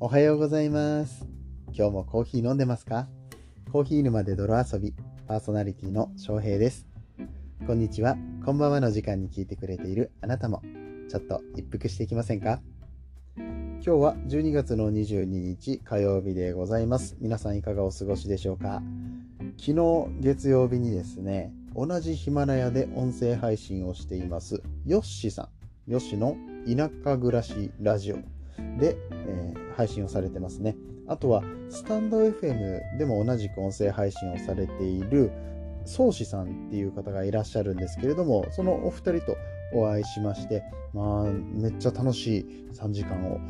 おはようございます。今日もコーヒー飲んでますか？コーヒー沼で泥遊び、パーソナリティの翔平です。こんにちは、こんばんはの時間に聞いてくれているあなたも、ちょっと一服していきませんか？今日は12月の22日火曜日でございます。皆さんいかがお過ごしでしょうか？昨日月曜日にですね、同じヒマラヤで音声配信をしています、ヨッシーさん、ヨッシーの田舎暮らしラジオで、えー配信をされてますね。あとは、スタンド FM でも同じく音声配信をされている、宗師さんっていう方がいらっしゃるんですけれども、そのお二人とお会いしまして、まあ、めっちゃ楽しい3時間を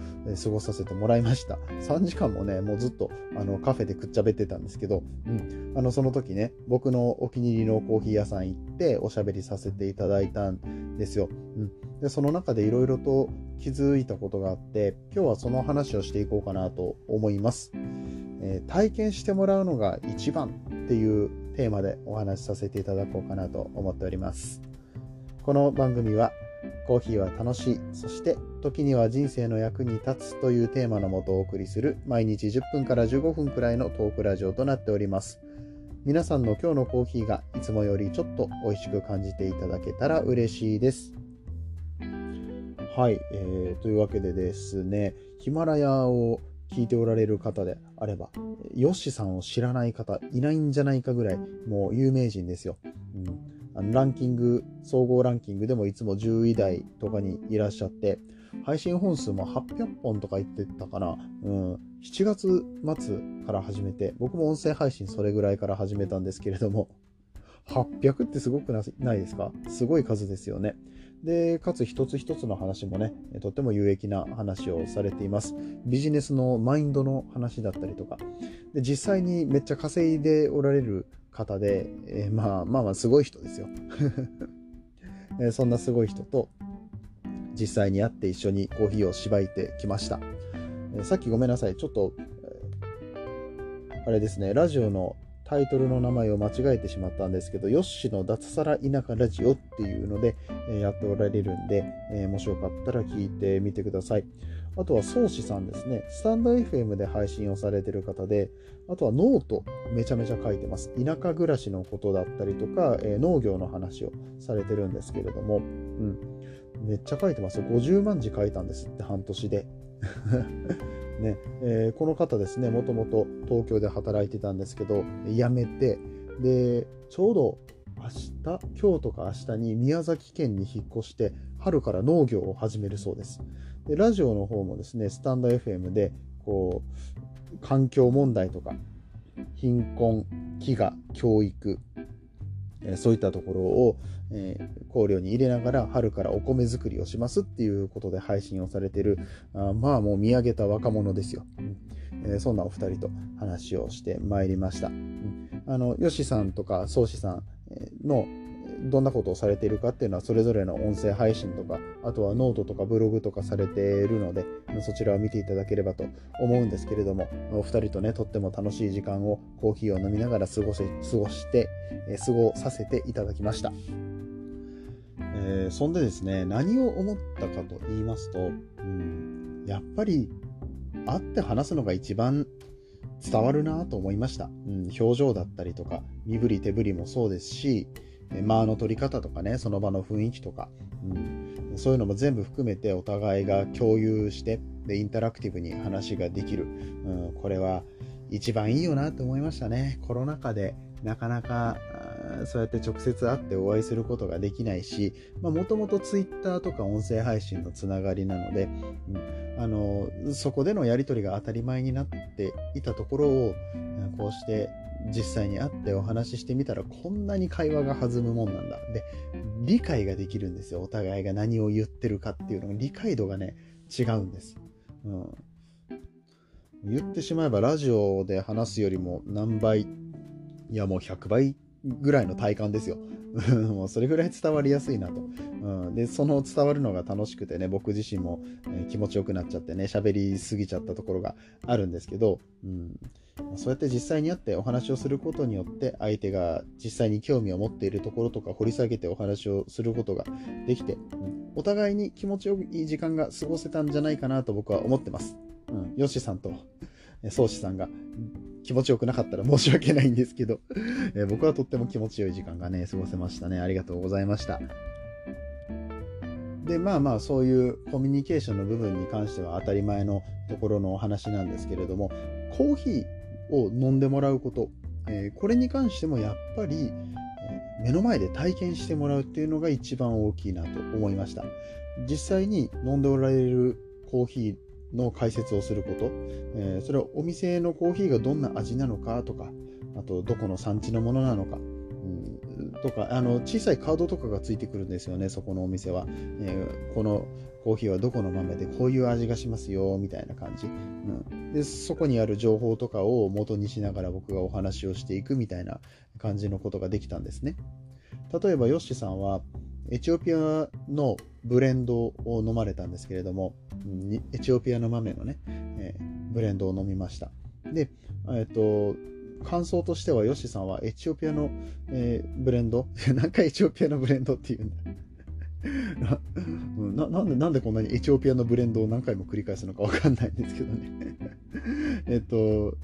過ごさせてもらいました。3時間もね、もうずっとあのカフェでくっちゃべってたんですけど、うん、あのその時ね、僕のお気に入りのコーヒー屋さん行っておしゃべりさせていただいたんですよ。うん、でその中でいろいろと気づいたことがあって、今日はその話をしていこうかなと思います。えー体験してもらうのが一番っていうテーマでお話しさせていただこうかなと思っております。この番組はコーヒーは楽しい、そして時には人生の役に立つというテーマのもとお送りする毎日10分から15分くらいのトークラジオとなっております。皆さんの今日のコーヒーがいつもよりちょっと美味しく感じていただけたら嬉しいです。はい、えーというわけでですね、ヒマラヤを聞いておられる方であれば、ヨッシさんを知らない方いないんじゃないかぐらいもう有名人ですよ。うんあのランキング、総合ランキングでもいつも10位台とかにいらっしゃって、配信本数も800本とか言ってたかな。うん、7月末から始めて、僕も音声配信それぐらいから始めたんですけれども、800ってすごくないですか？すごい数ですよね。で、かつ一つ一つの話もね、とっても有益な話をされています。ビジネスのマインドの話だったりとか。で、実際にめっちゃ稼いでおられる方で、えーまあまあまあすごい人ですよ。えーそんなすごい人と実際に会って一緒にコーヒーをしばいてきました。えーさっきごめんなさい。ちょっと、えーあれですね、ラジオのタイトルの名前を間違えてしまったんですけど、ヨッシーの脱サラ田舎ラジオっていうので、えーやっておられるんで、えーもしよかったら聞いてみてください。あとは、宗師さんですね。スタンド FM で配信をされてる方で、あとはノートめちゃめちゃ書いてます。田舎暮らしのことだったりとか、えー農業の話をされてるんですけれども、うん。めっちゃ書いてますよ。50万字書いたんですって、半年で。ねえーこの方ですね、もともと東京で働いてたんですけど、辞めて、で、ちょうど明日、今日とか明日に宮崎県に引っ越して、春から農業を始めるそうです。で、ラジオの方もですね、スタンド FM で、こう、環境問題とか、貧困、飢餓、教育、えそういったところを、えー考慮に入れながら春からお米作りをしますっていうことで配信をされてるあまあもう見上げた若者ですよ、うん。えーそんなお二人と話をしてまいりました、うん。あのよしさんとか宗師さんえのどんなことをされているかっていうのはそれぞれの音声配信とかあとはノートとかブログとかされているのでそちらを見ていただければと思うんですけれどもお二人とねとっても楽しい時間をコーヒーを飲みながら過ごし過ごして、過ごさせていただきました、えーそんでですね何を思ったかと言いますと、うん、やっぱり会って話すのが一番伝わるなと思いました、うん、表情だったりとか身振り手振りもそうですし間の取り方とかねその場の雰囲気とか、うん、そういうのも全部含めてお互いが共有してでインタラクティブに話ができる、うん、これは一番いいよなと思いましたね。コロナ禍でなかなかそうやって直接会ってお会いすることができないしもともと Twitter とか音声配信のつながりなので、うん、あのそこでのやり取りが当たり前になっていたところをこうして実際に会ってお話ししてみたらこんなに会話が弾むもんなんだ。で理解ができるんですよ。お互いが何を言ってるかっていうのが。理解度がね違うんです、うん、言ってしまえばラジオで話すよりも何倍いやもう100倍ぐらいの体感ですよ。もうそれぐらい伝わりやすいなと、うん、でその伝わるのが楽しくてね僕自身も、え気持ちよくなっちゃってね喋りすぎちゃったところがあるんですけど、うん、そうやって実際に会ってお話をすることによって相手が実際に興味を持っているところとか掘り下げてお話をすることができて、うんお互いに気持ちよい時間が過ごせたんじゃないかなと僕は思ってます。うん、ヨシさんと宗師さんが気持ちよくなかったら申し訳ないんですけど、え僕はとっても気持ちよい時間がね、過ごせましたね。ありがとうございました。で、まあまあ、そういうコミュニケーションの部分に関しては当たり前のところのお話なんですけれども、コーヒーを飲んでもらうこと、えー、これに関してもやっぱり、目の前で体験してもらうっていうのが一番大きいなと思いました。実際に飲んでおられるコーヒーの解説をすること、えー、それはお店のコーヒーがどんな味なのかとか、あとどこの産地のものなのか、うん、とか、あの小さいカードとかがついてくるんですよね、そこのお店は。えー、このコーヒーはどこの豆でこういう味がしますよ、みたいな感じ、うん。で、そこにある情報とかを元にしながら僕がお話をしていくみたいな感じのことができたんですね。例えば、ヨッシーさんは、エチオピアのブレンドを飲まれたんですけれども、エチオピアの豆のね、えー、ブレンドを飲みました。で、えっ、と、感想としては、ヨシさんはエチオピアの、えー、ブレンド？何回エチオピアのブレンドって言うんだ。ななんでなんでこんなにエチオピアのブレンドを何回も繰り返すのかわかんないんですけどね。えっと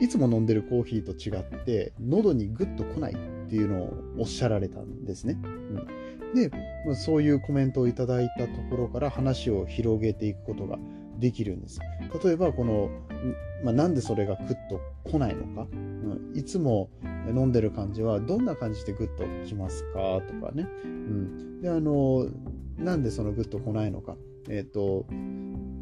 いつも飲んでるコーヒーと違って喉にグッと来ないっていうのをおっしゃられたんですね。うん、で、まあ、そういうコメントをいただいたところから話を広げていくことができるんです。例えばこの、まあ、なんでそれがグッと来ないのか、うん、いつも飲んでる感じはどんな感じでグッと来ますかとかね、うん、であのなんでそのグッと来ないのか。えっ、ー、と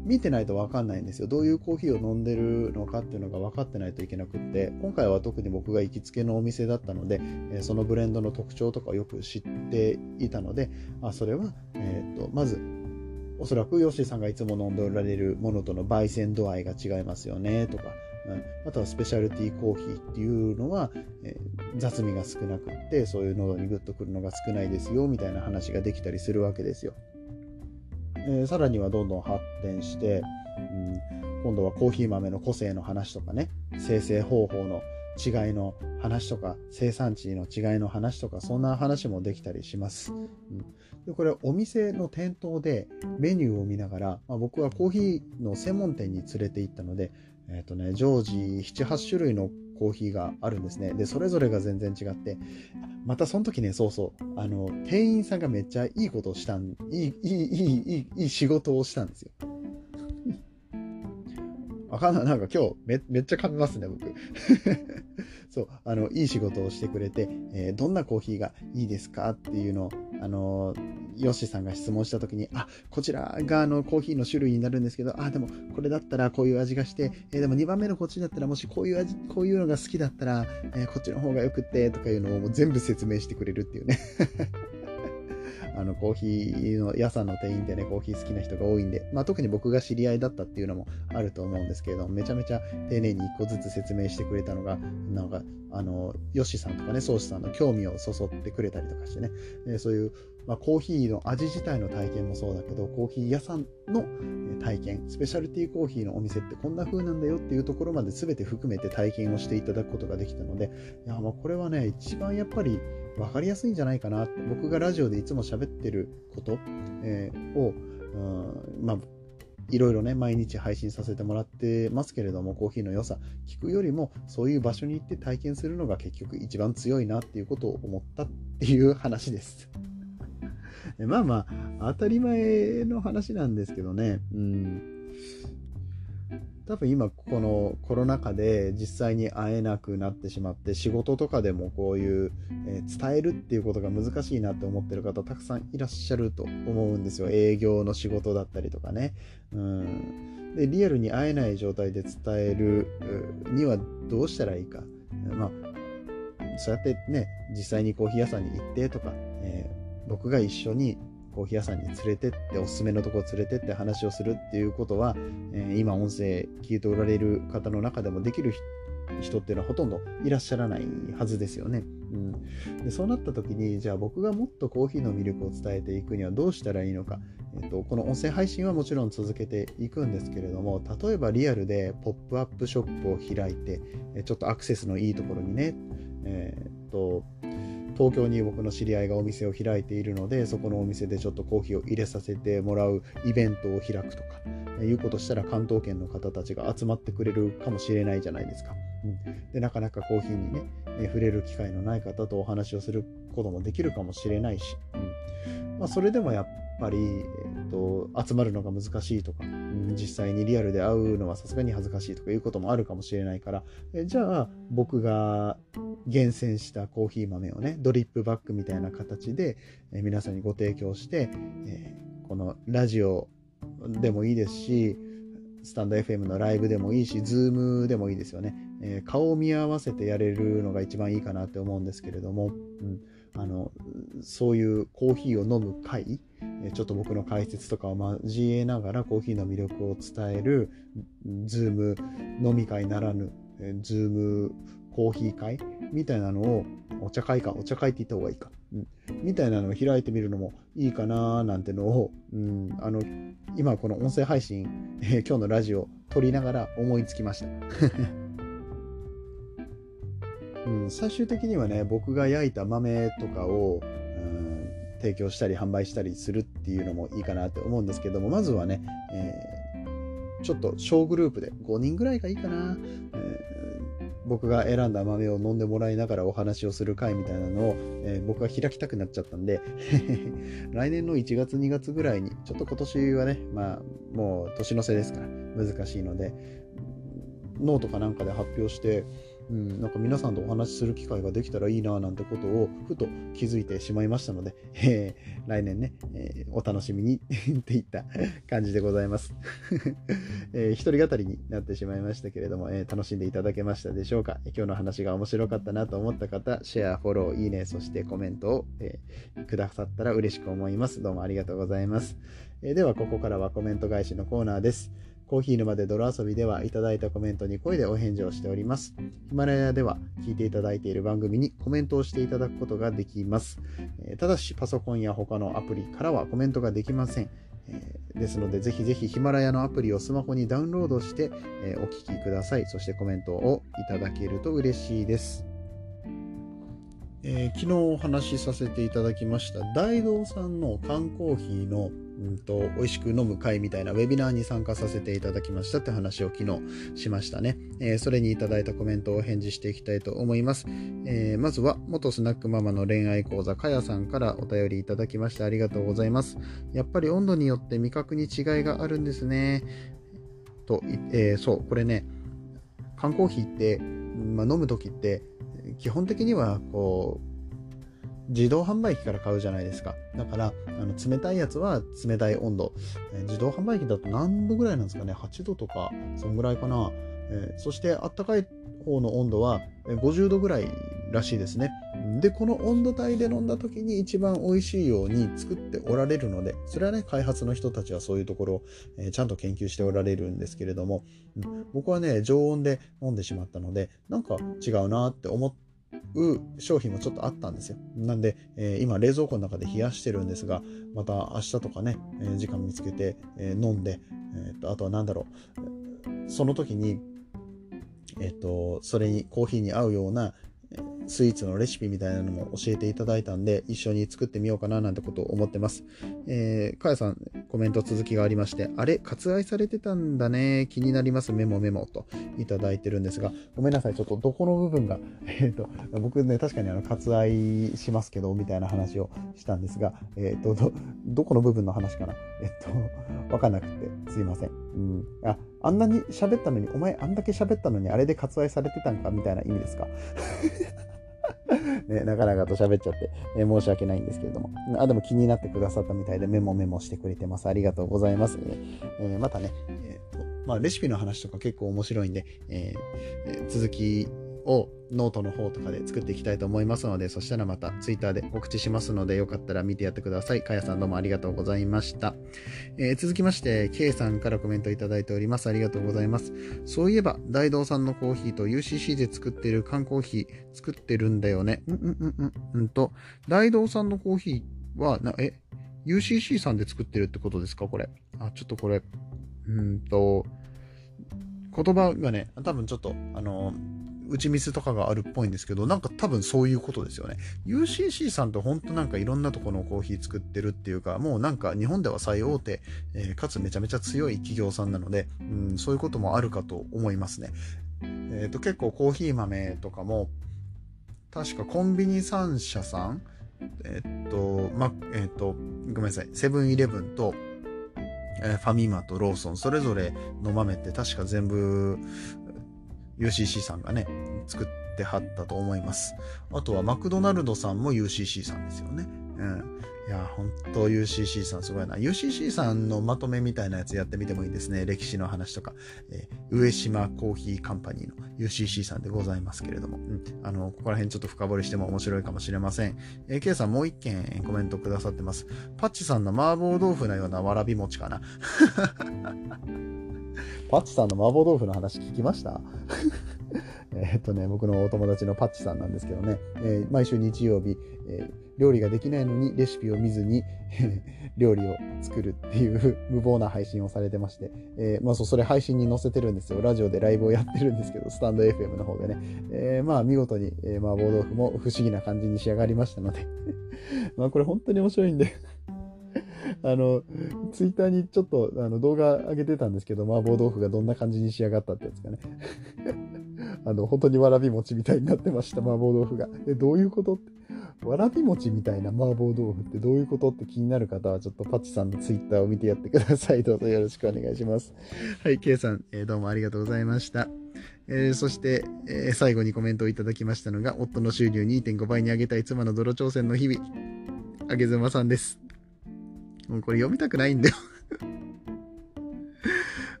見てないと分かんないんですよ。どういうコーヒーを飲んでるのかっていうのが分かってないといけなくって、今回は特に僕が行きつけのお店だったので、えそのブレンドの特徴とかをよく知っていたので、あそれは、えーと、まず、おそらくヨッシーさんがいつも飲んでおられるものとの焙煎度合いが違いますよねとか、うんあとはスペシャルティーコーヒーっていうのは、えー、雑味が少なくってそういう喉にグッとくるのが少ないですよみたいな話ができたりするわけですよ。えー、さらにはどんどん発展して、うん、今度はコーヒー豆の個性の話とかね生成方法の違いの話とか生産地の違いの話とかそんな話もできたりします。うん、でこれお店の店頭でメニューを見ながら、まあ、僕はコーヒーの専門店に連れて行ったので、え、ー、とね、常時7、8種類のコーヒーがあるんですね。で、それぞれが全然違って、またその時ね、そうそう、あの、店員さんがめっちゃいいことをしたん、いい、いい、いい、いい、いい仕事をしたんですよ。わかんない。なんか今日めめっちゃ噛みますね、僕。そう、あの、いい仕事をしてくれて、えー、どんなコーヒーがいいですかっていうのを、あのヨッシーさんが質問した時に、あ、こちらがあのコーヒーの種類になるんですけど、あ、でもこれだったらこういう味がして、えー、でも2番目のこっちだったらもしこういう味、こういうのが好きだったら、えー、こっちの方がよくって、とかいうのを全部説明してくれるっていうね。あの、コーヒーの屋さんの店員ってね、コーヒー好きな人が多いんで、まあ特に僕が知り合いだったっていうのもあると思うんですけれども、めちゃめちゃ丁寧に一個ずつ説明してくれたのが、なんか、あの、ヨシさんとかね、ソースさんの興味をそそってくれたりとかしてね、でそういう、まあ、コーヒーの味自体の体験もそうだけど、コーヒー屋さんの体験、スペシャルティーコーヒーのお店ってこんな風なんだよっていうところまで全て含めて体験をしていただくことができたので、いや、まあこれはね、一番やっぱり分かりやすいんじゃないかな。僕がラジオでいつも喋ってること、えー、を、まあ、いろいろね、毎日配信させてもらってますけれども、コーヒーの良さ、聞くよりも、そういう場所に行って体験するのが結局一番強いなっていうことを思ったっていう話です。まあまあ、当たり前の話なんですけどね、うん。多分今このコロナ禍で実際に会えなくなってしまって仕事とかでもこういう、え伝えるっていうことが難しいなって思ってる方たくさんいらっしゃると思うんですよ。営業の仕事だったりとかね。うん。でリアルに会えない状態で伝えるにはどうしたらいいか。まあそうやってね実際にコーヒー屋さんに行ってとか、えー、僕が一緒にコーヒー屋さんに連れてっておすすめのとこ連れてって話をするっていうことは、えー、今音声聞いておられる方の中でもできる人っていうのはほとんどいらっしゃらないはずですよね。うん、でそうなった時にじゃあ僕がもっとコーヒーの魅力を伝えていくにはどうしたらいいのか、えっと、この音声配信はもちろん続けていくんですけれども例えばリアルでポップアップショップを開いてちょっとアクセスのいいところにね、えー、っと東京に僕の知り合いがお店を開いているのでそこのお店でちょっとコーヒーを入れさせてもらうイベントを開くとかいうことしたら関東圏の方たちが集まってくれるかもしれないじゃないですか。うん、でなかなかコーヒーにね、え触れる機会のない方とお話をすることもできるかもしれないし、うん。まあ、それでもやっぱり、えーと、集まるのが難しいとか、実際にリアルで会うのはさすがに恥ずかしいとかいうこともあるかもしれないから、えじゃあ僕が厳選したコーヒー豆をねドリップバッグみたいな形で、え皆さんにご提供して、えー、このラジオでもいいですしスタンド FM のライブでもいいし、ズームでもいいですよね。えー、顔を見合わせてやれるのが一番いいかなって思うんですけれども、うん、あのそういうコーヒーを飲む会、ちょっと僕の解説とかを交えながらコーヒーの魅力を伝える、ズーム飲み会ならぬ、ズームコーヒー会みたいなのを、お茶会か、お茶会って言った方がいいか、うん、みたいなのを開いてみるのもいいかななんてのを、うん、あの、今この音声配信、えー、今日のラジオ撮りながら思いつきました。うん、最終的にはね、僕が焼いた豆とかを、提供したり販売したりするっていうのもいいかなって思うんですけども、まずはね、えー、ちょっと小グループで5人ぐらいがいいかな、え僕が選んだ豆を飲んでもらいながらお話をする会みたいなのを、えー、僕が開きたくなっちゃったんで 来年の1月2月ぐらいにちょっと今年はねまあもう年の瀬ですから難しいのでノートかなんかで発表してうん、なんか皆さんとお話しする機会ができたらいいななんてことをふと気づいてしまいましたので、えー、来年ね、えー、お楽しみに っていった感じでございます。えー、一人語りになってしまいましたけれども、え楽しんでいただけましたでしょうか？今日の話が面白かったなと思った方、シェア、フォロー、いいね、そしてコメントを、えくださったら嬉しく思います。どうもありがとうございます。えでは、ここからはコメント返しのコーナーです。コーヒー沼で泥遊びではいただいたコメントに声でお返事をしております。ヒマラヤでは聞いていただいている番組にコメントをしていただくことができます。えただしパソコンや他のアプリからはコメントができません。えですので、ぜひぜひヒマラヤのアプリをスマホにダウンロードして、えお聞きください。そしてコメントをいただけると嬉しいです。えー、昨日お話しさせていただきました大道さんの缶コーヒーのうんと、美味しく飲む会みたいなウェビナーに参加させていただきましたって話を昨日しましたね。えー、それにいただいたコメントを返事していきたいと思います。えー、まずは、元スナックママの恋愛講座、かやさんからお便りいただきましてありがとうございます。やっぱり温度によって味覚に違いがあるんですね。と、えー、そう、これね、缶コーヒーって、まあ、飲む時って、基本的にはこう自動販売機から買うじゃないですか。だから、あの冷たいやつは冷たい温度、えー、自動販売機だと何度ぐらいなんですかね ?8 度とか、そんぐらいかな。えー、そして、あったかい方の温度は50度ぐらいらしいですね。で、この温度帯で飲んだ時に一番美味しいように作っておられるので、それはね、開発の人たちはそういうところを、えー、ちゃんと研究しておられるんですけれども、僕はね、常温で飲んでしまったので、なんか違うなって思ってう商品もちょっとあったんですよ。なんで、えー、今冷蔵庫の中で冷やしてるんですが、また明日とかね、えー、時間見つけて、えー、飲んで、えーと、あとは何だろう、その時に、えっ、と、それにコーヒーに合うような、スイーツのレシピみたいなのも教えていただいたんで、一緒に作ってみようかななんてことを思ってます。えー、かやさん、コメント続きがありまして、あれ、割愛されてたんだね。気になります。メモメモといただいてるんですが、ごめんなさい。ちょっとどこの部分が、えっ、ー、と、僕ね、確かにあの、割愛しますけど、みたいな話をしたんですが、えっ、ー、と、ど、どこの部分の話かな？えっと、わかんなくて、すいません。うん。あ、あんなに喋ったのに、お前あんだけ喋ったのに、あれで割愛されてたんかみたいな意味ですか？ね、なかなかと喋っちゃって、え申し訳ないんですけれども。あ、でも気になってくださったみたいでメモメモしてくれてます。ありがとうございます。えー、またね、えーまあ、レシピの話とか結構面白いんで、えー、続きをノートの方とかで作っていきたいと思いますので、そしたらまた Twitter で告知しますので、よかったら見てやってください。かやさんどうもありがとうございました。えー、続きまして、K さんからコメントいただいております。ありがとうございます。そういえば、大道さんのコーヒーと UCC で作ってる缶コーヒー作ってるんだよね。うんうんうんうん。うんと、大道さんのコーヒーは、な、え、UCC さんで作ってるってことですか？これ。あ、ちょっとこれ、うんと、言葉がね、多分ちょっと、あの、打ちミスとかがあるっぽいんですけど、なんか多分そういうことですよね。UCC さんって本当なんかいろんなとこのコーヒー作ってるっていうか、もうなんか日本では最大手、えー、かつめちゃめちゃ強い企業さんなので、うん、そういうこともあるかと思いますね。えっ、ー、と、結構コーヒー豆とかも、確かコンビニ3社さん、えっ、と、ま、えっ、と、ごめんなさい、セブンイレブンと、ファミマとローソン、それぞれの豆って確か全部 UCC さんがね、作ってはったと思います。あとはマクドナルドさんも UCC さんですよね。うん。いや、本当 UCC さんすごいな。UCC さんのまとめみたいなやつやってみてもいいですね。歴史の話とか。えー、上島コーヒーカンパニーの UCC さんでございますけれども。うん。あの、ここら辺ちょっと深掘りしても面白いかもしれません。えー、K さんもう一件コメントくださってます。パッチさんの麻婆豆腐のようなわらび餅かな。パッチさんの麻婆豆腐の話聞きました？えっとね、僕のお友達のパッチさんなんですけどね、えー、毎週日曜日、えー、料理ができないのにレシピを見ずに 料理を作るっていう無謀な配信をされてまして、えー、まあそ、それ配信に載せてるんですよ。ラジオでライブをやってるんですけど、スタンド FM の方でね。えー、まあ見事に、えー、麻婆豆腐も不思議な感じに仕上がりましたので。まあこれ本当に面白いんで。あの、ツイッターにちょっとあの動画上げてたんですけど、麻婆豆腐がどんな感じに仕上がったってやつかね。あの、本当にわらび餅みたいになってました、麻婆豆腐が。え、どういうことって。わらび餅みたいな麻婆豆腐ってどういうことって気になる方は、ちょっとパチさんのツイッターを見てやってください。どうぞよろしくお願いします。はい、K さん、えー、どうもありがとうございました。えー、そして、えー、最後にコメントをいただきましたのが、夫の収入2.5倍に上げたい妻の泥挑戦の日々。あげずまさんです。もうこれ読みたくないんだよ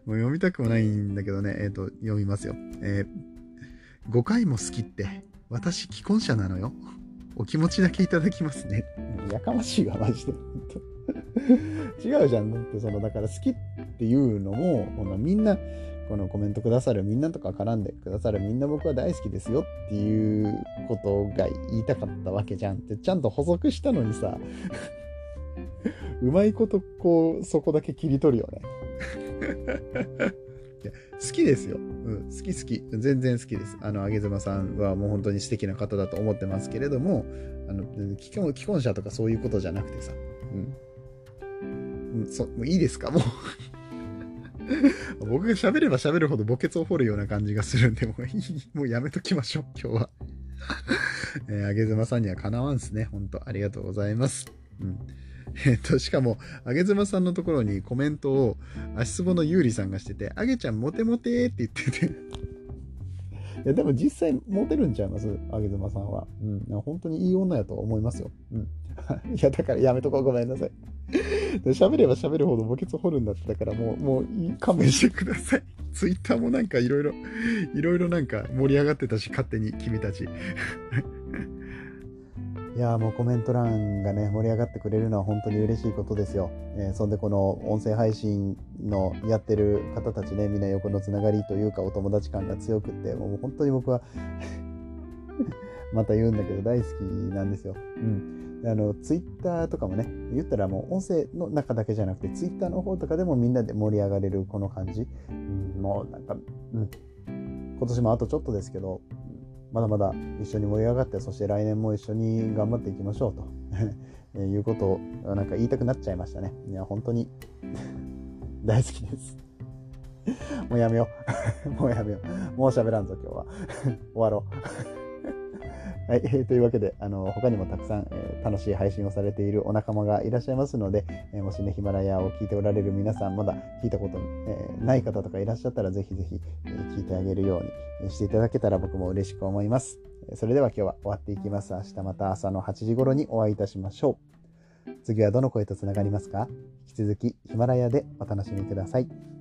もう読みたくもないんだけどね、えっ、ー、と、読みますよ。えー、5回も好きって、私既婚者なのよ。お気持ちだけいただきますね。やかましいわ、マジで。違うじゃん。だって、その、だから好きっていうのも、このみんな、このコメントくださるみんなとか絡んでくださるみんな僕は大好きですよっていうことが言いたかったわけじゃんってちゃんと補足したのにさうまいことこう、そこだけ切り取るよね。いや好きですよ。うん、好き好き。全然好きです。あの、あげずまさんはもう本当に素敵な方だと思ってますけれども、あの、既婚既婚者とかそういうことじゃなくてさ、うん。うん、そもういいですか？もう 僕が喋れば喋るほど墓穴を掘るような感じがするんで、もういい、もうやめときましょう、今日は。えー、あげずまさんにはかなわんすね。本当ありがとうございます。うん。えっと、しかも、あげずまさんのところにコメントを足つぼのゆうりさんがしてて、あげちゃんモテモテって言ってて いや、でも実際モテるんちゃいます？あげずまさんは。うん。本当にいい女やと思いますよ。うん。いや、だからやめとこう。ごめんなさい。喋れば喋るほど墓穴掘るんだったから、もう、もういい勘弁してください。ツイッターもなんかいろいろ、いろいろなんか盛り上がってたし、勝手に君たち。いやもうコメント欄がね、盛り上がってくれるのは本当に嬉しいことですよ。えー、そんでこの音声配信のやってる方たちね、みんな横のつながりというかお友達感が強くって、もう本当に僕は また言うんだけど大好きなんですよ。うん。あの、ツイッターとかもね、言ったらもう音声の中だけじゃなくて、ツイッターの方とかでもみんなで盛り上がれるこの感じ。うん、もうなんか、うん。今年もあとちょっとですけど、まだまだ一緒に盛り上がって、そして来年も一緒に頑張っていきましょうと。いうことをなんか言いたくなっちゃいましたね。いや、本当に 大好きです。もうやめよう。もうやめよう。もう喋らんぞ、今日は。終わろう。はい、えー、というわけで、あの、他にもたくさん、えー、楽しい配信をされているお仲間がいらっしゃいますので、えー、もしね、ヒマラヤを聞いておられる皆さん、まだ聞いたこと、えない方とかいらっしゃったら、ぜひぜひ、え聞いてあげるようにしていただけたら僕も嬉しく思います。それでは今日は終わっていきます。明日また朝の8時頃にお会いいたしましょう。次はどの声とつながりますか？引き続きヒマラヤでお楽しみください。